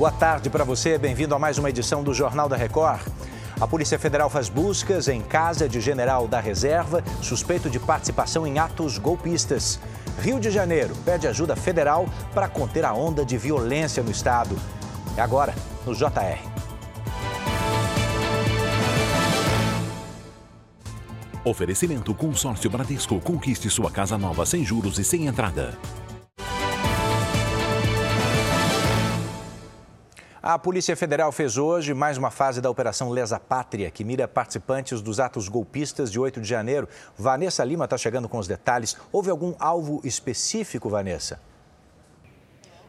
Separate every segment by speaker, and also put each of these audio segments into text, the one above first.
Speaker 1: Boa tarde para você, bem-vindo a mais uma edição do Jornal da Record. A Polícia Federal faz buscas em casa de general da reserva, suspeito de participação em atos golpistas. Rio de Janeiro pede ajuda federal para conter a onda de violência no estado. É agora, no JR.
Speaker 2: Oferecimento Consórcio Bradesco. Conquiste sua casa nova sem juros e sem entrada.
Speaker 1: A Polícia Federal fez hoje mais uma fase da Operação Lesa Pátria, que mira participantes dos atos golpistas de 8 de janeiro. Vanessa Lima está chegando com os detalhes. Houve algum alvo específico, Vanessa?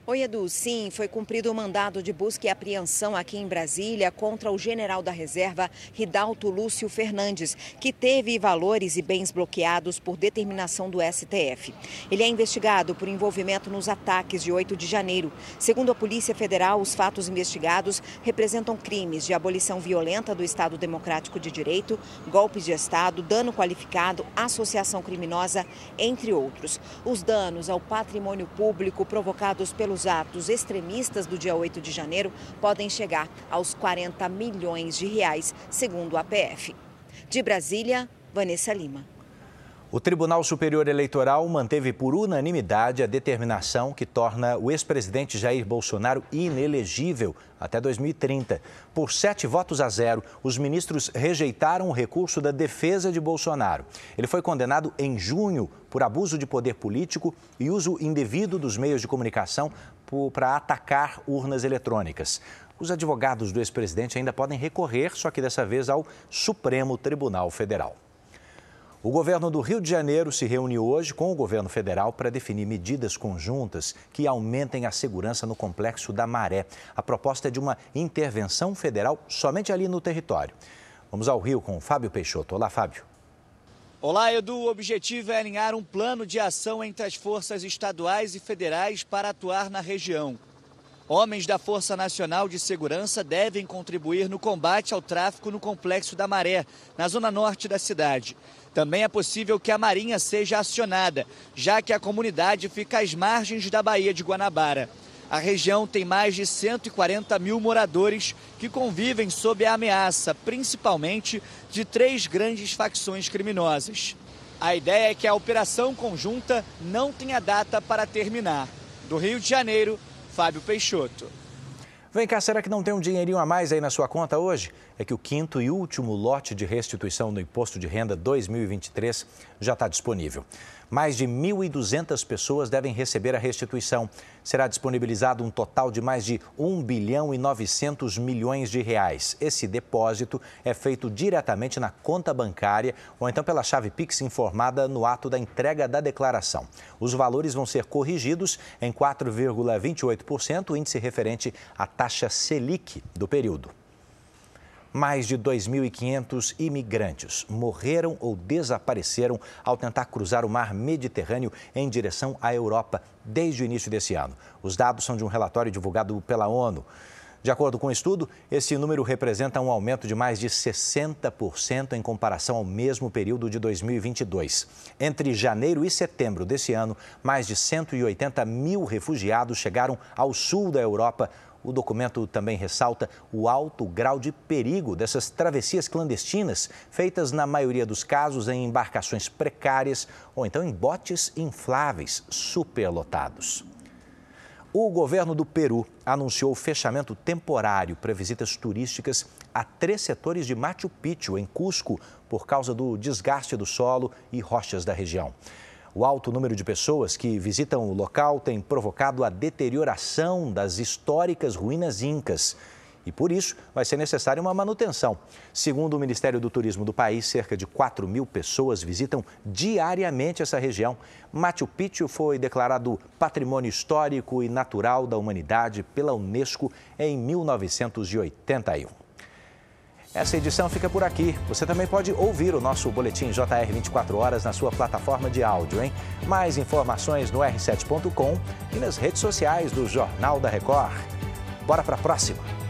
Speaker 3: Oi, Edu. Sim, foi cumprido o mandado de busca e apreensão aqui em Brasília contra o general da reserva, Ridalto Lúcio Fernandes, que teve valores e bens bloqueados por determinação do STF. Ele é investigado por envolvimento nos ataques de 8 de janeiro. Segundo a Polícia Federal, os fatos investigados representam crimes de abolição violenta do Estado Democrático de Direito, golpes de Estado, dano qualificado, associação criminosa, entre outros. Os danos ao patrimônio público provocados pelos os atos extremistas do dia 8 de janeiro podem chegar aos 40 milhões de reais, segundo a PF. De Brasília, Vanessa Lima.
Speaker 1: O Tribunal Superior Eleitoral manteve por unanimidade a determinação que torna o ex-presidente Jair Bolsonaro inelegível até 2030. Por sete votos a zero, os ministros rejeitaram o recurso da defesa de Bolsonaro. Ele foi condenado em junho por abuso de poder político e uso indevido dos meios de comunicação para atacar urnas eletrônicas. Os advogados do ex-presidente ainda podem recorrer, só que dessa vez ao Supremo Tribunal Federal. O governo do Rio de Janeiro se reuniu hoje com o governo federal para definir medidas conjuntas que aumentem a segurança no complexo da Maré. A proposta é de uma intervenção federal somente ali no território. Vamos ao Rio com Fábio Peixoto. Olá, Fábio.
Speaker 4: Olá, Edu. O objetivo é alinhar um plano de ação entre as forças estaduais e federais para atuar na região. Homens da Força Nacional de Segurança devem contribuir no combate ao tráfico no Complexo da Maré, na zona norte da cidade. Também é possível que a Marinha seja acionada, já que a comunidade fica às margens da Baía de Guanabara. A região tem mais de 140 mil moradores que convivem sob a ameaça, principalmente de três grandes facções criminosas. A ideia é que a operação conjunta não tenha data para terminar. Do Rio de Janeiro, Fábio Peixoto.
Speaker 1: Vem cá, será que não tem um dinheirinho a mais aí na sua conta hoje? É que o quinto e último lote de restituição do Imposto de Renda 2023 já está disponível. Mais de 1.200 pessoas devem receber a restituição. Será disponibilizado um total de mais de 1 bilhão e 900 milhões de reais. Esse depósito é feito diretamente na conta bancária ou então pela chave Pix informada no ato da entrega da declaração. Os valores vão ser corrigidos em 4,28%, índice referente à taxa Selic do período. Mais de 2.500 imigrantes morreram ou desapareceram ao tentar cruzar o mar Mediterrâneo em direção à Europa desde o início desse ano. Os dados são de um relatório divulgado pela ONU. De acordo com o estudo, esse número representa um aumento de mais de 60% em comparação ao mesmo período de 2022. Entre janeiro e setembro desse ano, mais de 180 mil refugiados chegaram ao sul da Europa o documento também ressalta o alto grau de perigo dessas travessias clandestinas, feitas na maioria dos casos em embarcações precárias ou então em botes infláveis superlotados. O governo do Peru anunciou o fechamento temporário para visitas turísticas a três setores de Machu Picchu, em Cusco, por causa do desgaste do solo e rochas da região. O alto número de pessoas que visitam o local tem provocado a deterioração das históricas ruínas incas. E por isso vai ser necessária uma manutenção. Segundo o Ministério do Turismo do país, cerca de 4 mil pessoas visitam diariamente essa região. Machu Picchu foi declarado Patrimônio Histórico e Natural da Humanidade pela Unesco em 1981. Essa edição fica por aqui. Você também pode ouvir o nosso boletim JR 24 horas na sua plataforma de áudio, hein? Mais informações no r7.com e nas redes sociais do Jornal da Record. Bora para a próxima!